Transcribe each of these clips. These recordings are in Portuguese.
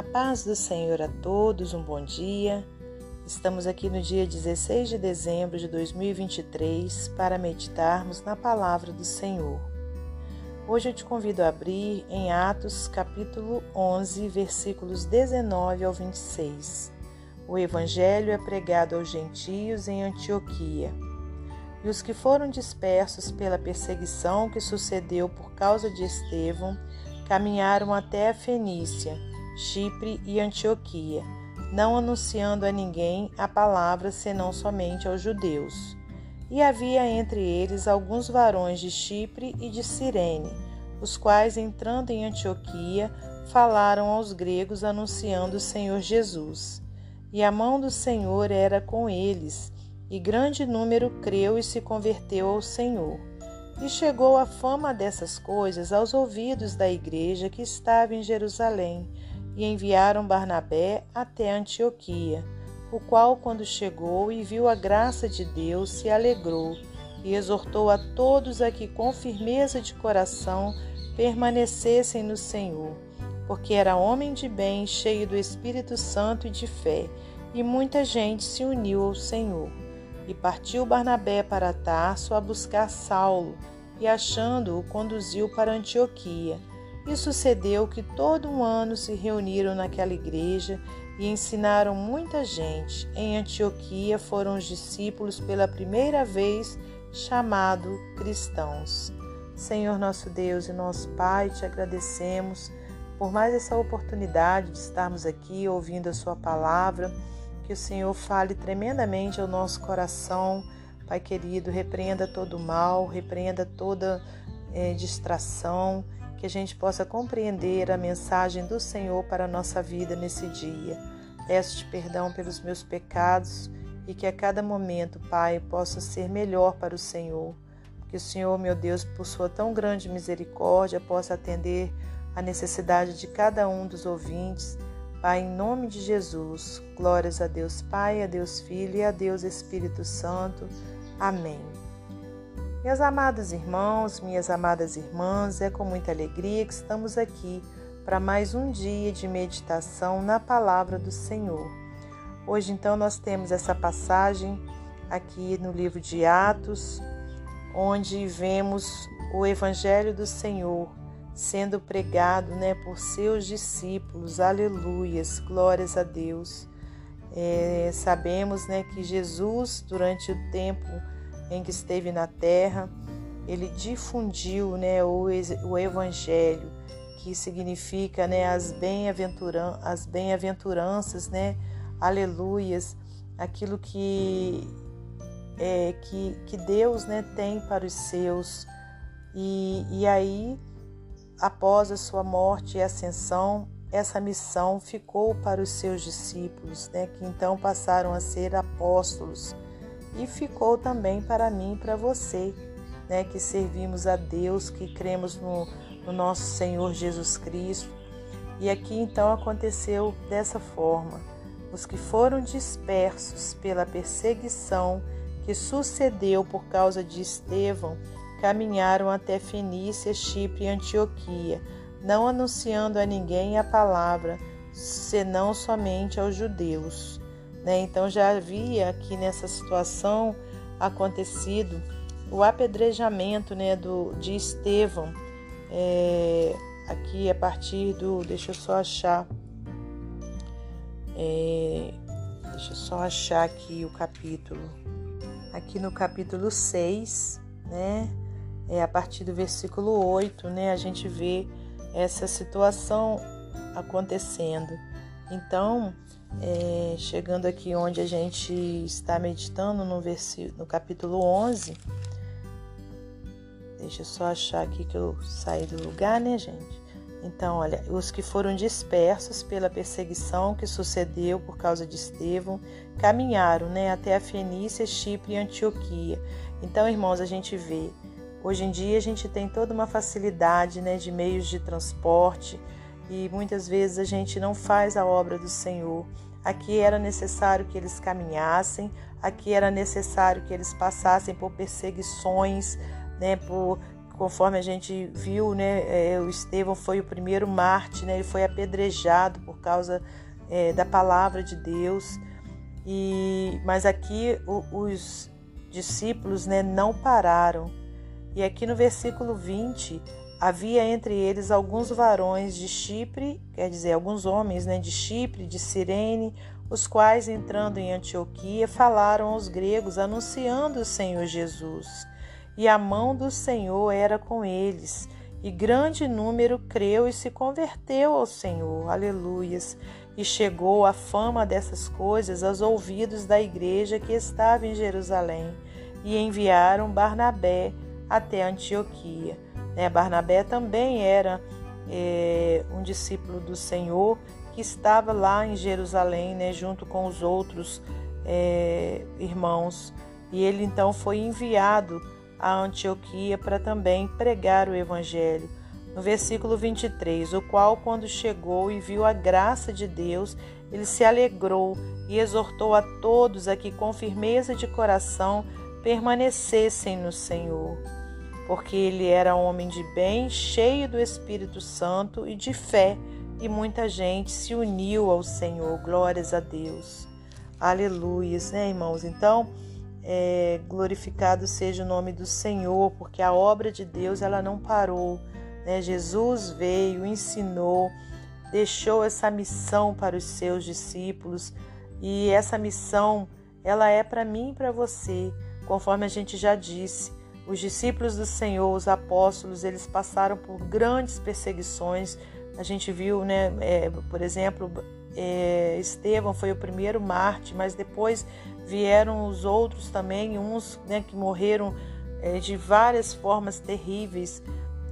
A paz do Senhor a todos, um bom dia. Estamos aqui no dia 16 de dezembro de 2023 para meditarmos na palavra do Senhor. Hoje eu te convido a abrir em Atos, capítulo 11, versículos 19 ao 26. O evangelho é pregado aos gentios em Antioquia. E os que foram dispersos pela perseguição que sucedeu por causa de Estevão caminharam até a Fenícia Chipre e Antioquia, não anunciando a ninguém a palavra senão somente aos judeus. E havia entre eles alguns varões de Chipre e de Cirene, os quais, entrando em Antioquia, falaram aos gregos anunciando o Senhor Jesus. E a mão do Senhor era com eles, e grande número creu e se converteu ao Senhor. E chegou a fama dessas coisas aos ouvidos da igreja que estava em Jerusalém, e enviaram Barnabé até Antioquia, o qual, quando chegou e viu a graça de Deus, se alegrou e exortou a todos a que, com firmeza de coração, permanecessem no Senhor, porque era homem de bem, cheio do Espírito Santo e de fé, e muita gente se uniu ao Senhor. E partiu Barnabé para Tarso a buscar Saulo, e achando-o, conduziu para Antioquia e sucedeu que todo um ano se reuniram naquela igreja e ensinaram muita gente. Em Antioquia foram os discípulos pela primeira vez chamados cristãos. Senhor nosso Deus e nosso Pai, te agradecemos por mais essa oportunidade de estarmos aqui ouvindo a Sua palavra. Que o Senhor fale tremendamente ao nosso coração. Pai querido, repreenda todo o mal, repreenda toda é, distração que a gente possa compreender a mensagem do Senhor para a nossa vida nesse dia. Peço-te perdão pelos meus pecados e que a cada momento, Pai, possa ser melhor para o Senhor. Que o Senhor, meu Deus, por sua tão grande misericórdia, possa atender a necessidade de cada um dos ouvintes. Pai, em nome de Jesus, glórias a Deus Pai, a Deus Filho e a Deus Espírito Santo. Amém. Meus amados irmãos, minhas amadas irmãs, é com muita alegria que estamos aqui para mais um dia de meditação na palavra do Senhor. Hoje, então, nós temos essa passagem aqui no livro de Atos, onde vemos o Evangelho do Senhor sendo pregado né, por seus discípulos. Aleluias, glórias a Deus. É, sabemos né, que Jesus, durante o tempo em que esteve na terra, ele difundiu né, o, o evangelho, que significa né, as, bem-aventuran as bem-aventuranças, né, aleluias, aquilo que, é, que, que Deus né, tem para os seus. E, e aí, após a sua morte e ascensão, essa missão ficou para os seus discípulos, né, que então passaram a ser apóstolos e ficou também para mim e para você, né, que servimos a Deus, que cremos no, no nosso Senhor Jesus Cristo. E aqui então aconteceu dessa forma: os que foram dispersos pela perseguição que sucedeu por causa de Estevão caminharam até Fenícia, Chipre e Antioquia, não anunciando a ninguém a palavra, senão somente aos judeus. Né? Então já havia aqui nessa situação acontecido o apedrejamento né, do, de Estevão, é, aqui a partir do. Deixa eu só achar. É, deixa eu só achar aqui o capítulo. Aqui no capítulo 6, né? É, a partir do versículo 8, né? A gente vê essa situação acontecendo. Então, é, chegando aqui onde a gente está meditando no, versículo, no capítulo 11. Deixa eu só achar aqui que eu saí do lugar, né, gente? Então, olha, os que foram dispersos pela perseguição que sucedeu por causa de Estevão caminharam né, até a Fenícia, Chipre e Antioquia. Então, irmãos, a gente vê, hoje em dia a gente tem toda uma facilidade né, de meios de transporte, e muitas vezes a gente não faz a obra do Senhor. Aqui era necessário que eles caminhassem, aqui era necessário que eles passassem por perseguições, né, por conforme a gente viu, né, é, o Estevão foi o primeiro Marte, né, ele foi apedrejado por causa é, da palavra de Deus. E mas aqui o, os discípulos, né, não pararam. E aqui no versículo 20 havia entre eles alguns varões de Chipre, quer dizer, alguns homens, né, de Chipre, de Cirene, os quais entrando em Antioquia falaram aos gregos anunciando o Senhor Jesus e a mão do Senhor era com eles. E grande número creu e se converteu ao Senhor. Aleluias. E chegou a fama dessas coisas aos ouvidos da igreja que estava em Jerusalém. E enviaram Barnabé até Antioquia. Né? Barnabé também era é, um discípulo do Senhor que estava lá em Jerusalém, né, junto com os outros é, irmãos. E ele então foi enviado a Antioquia para também pregar o Evangelho. No versículo 23, o qual, quando chegou e viu a graça de Deus, ele se alegrou e exortou a todos a que, com firmeza de coração, permanecessem no Senhor. Porque ele era homem de bem, cheio do Espírito Santo e de fé, e muita gente se uniu ao Senhor. Glórias a Deus. Aleluias, né, irmãos? Então, é, glorificado seja o nome do Senhor, porque a obra de Deus ela não parou. Né? Jesus veio, ensinou, deixou essa missão para os seus discípulos e essa missão ela é para mim e para você, conforme a gente já disse. Os discípulos do Senhor, os apóstolos, eles passaram por grandes perseguições. A gente viu, né, é, por exemplo, é, Estevão foi o primeiro Marte, mas depois vieram os outros também, uns né, que morreram é, de várias formas terríveis,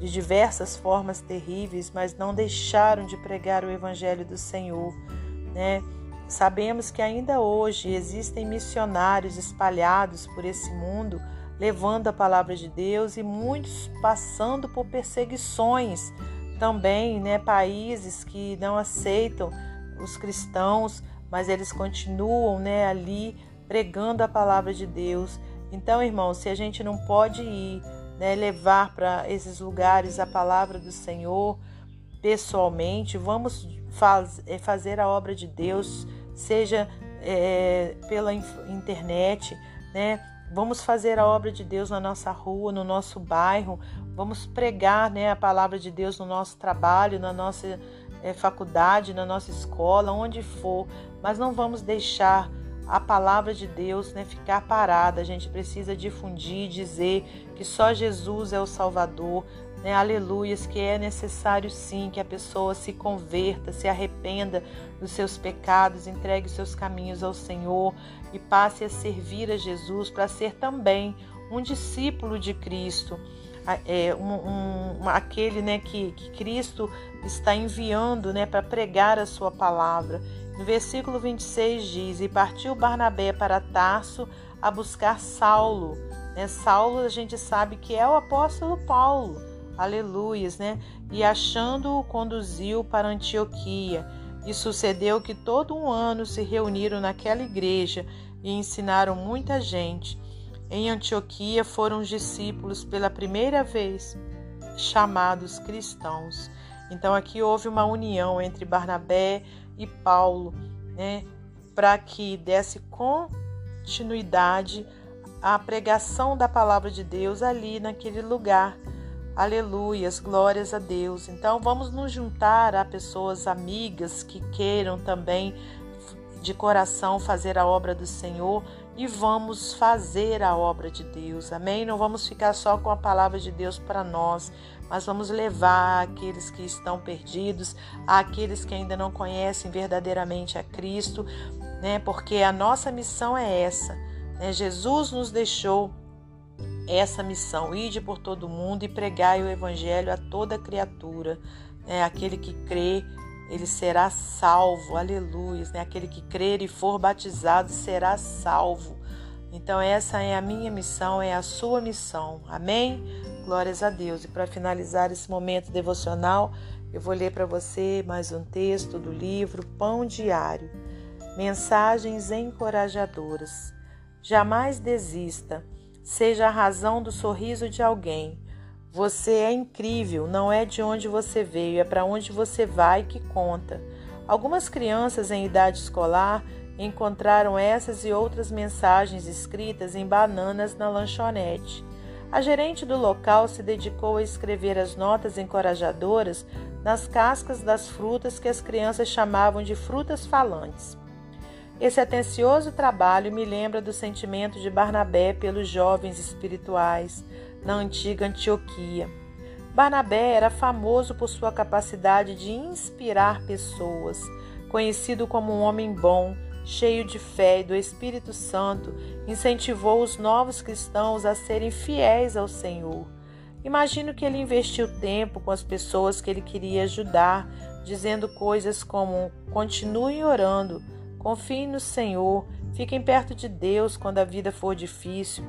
de diversas formas terríveis, mas não deixaram de pregar o Evangelho do Senhor. Né? Sabemos que ainda hoje existem missionários espalhados por esse mundo, levando a palavra de Deus e muitos passando por perseguições também, né? Países que não aceitam os cristãos, mas eles continuam, né, ali pregando a palavra de Deus. Então, irmãos, se a gente não pode ir, né, levar para esses lugares a palavra do Senhor pessoalmente, vamos faz, é, fazer a obra de Deus, seja é, pela internet, né? Vamos fazer a obra de Deus na nossa rua, no nosso bairro. Vamos pregar né, a palavra de Deus no nosso trabalho, na nossa é, faculdade, na nossa escola, onde for. Mas não vamos deixar a palavra de Deus né, ficar parada. A gente precisa difundir, dizer que só Jesus é o Salvador. Né, aleluias, que é necessário sim que a pessoa se converta, se arrependa dos seus pecados, entregue seus caminhos ao Senhor e passe a servir a Jesus para ser também um discípulo de Cristo. É, um, um, aquele né, que, que Cristo está enviando né, para pregar a sua palavra. No versículo 26 diz: E partiu Barnabé para Tarso a buscar Saulo. Né? Saulo a gente sabe que é o apóstolo Paulo. Aleluias, né? E achando-o, conduziu para Antioquia. E sucedeu que todo um ano se reuniram naquela igreja e ensinaram muita gente. Em Antioquia foram os discípulos pela primeira vez chamados cristãos. Então aqui houve uma união entre Barnabé e Paulo, né, para que desse continuidade à pregação da palavra de Deus ali naquele lugar. Aleluias, glórias a Deus. Então vamos nos juntar a pessoas amigas que queiram também de coração fazer a obra do Senhor e vamos fazer a obra de Deus. Amém? Não vamos ficar só com a palavra de Deus para nós, mas vamos levar aqueles que estão perdidos, aqueles que ainda não conhecem verdadeiramente a Cristo, né? Porque a nossa missão é essa. Né? Jesus nos deixou essa missão: ide por todo mundo e pregai o evangelho a toda criatura. Né? Aquele que crê ele será salvo, aleluia. Né? Aquele que crer e for batizado será salvo. Então, essa é a minha missão, é a sua missão. Amém? Glórias a Deus. E para finalizar esse momento devocional, eu vou ler para você mais um texto do livro Pão Diário. Mensagens encorajadoras. Jamais desista. Seja a razão do sorriso de alguém. Você é incrível, não é de onde você veio, é para onde você vai que conta. Algumas crianças em idade escolar encontraram essas e outras mensagens escritas em bananas na lanchonete. A gerente do local se dedicou a escrever as notas encorajadoras nas cascas das frutas que as crianças chamavam de frutas falantes. Esse atencioso trabalho me lembra do sentimento de Barnabé pelos jovens espirituais na antiga Antioquia. Barnabé era famoso por sua capacidade de inspirar pessoas, conhecido como um homem bom, cheio de fé e do Espírito Santo, incentivou os novos cristãos a serem fiéis ao Senhor. Imagino que ele investiu tempo com as pessoas que ele queria ajudar, dizendo coisas como: continuem orando, confiem no Senhor, fiquem perto de Deus quando a vida for difícil.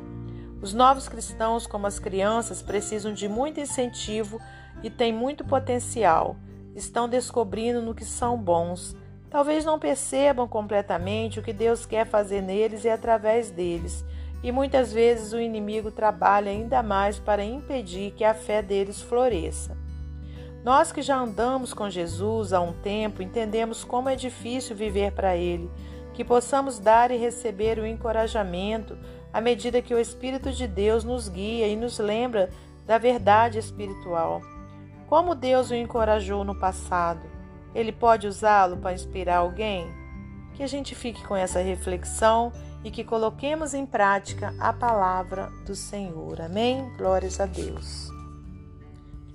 Os novos cristãos, como as crianças, precisam de muito incentivo e têm muito potencial. Estão descobrindo no que são bons Talvez não percebam completamente o que Deus quer fazer neles e através deles, e muitas vezes o inimigo trabalha ainda mais para impedir que a fé deles floresça. Nós que já andamos com Jesus há um tempo entendemos como é difícil viver para Ele, que possamos dar e receber o encorajamento à medida que o Espírito de Deus nos guia e nos lembra da verdade espiritual. Como Deus o encorajou no passado ele pode usá-lo para inspirar alguém? Que a gente fique com essa reflexão e que coloquemos em prática a palavra do Senhor. Amém? Glórias a Deus.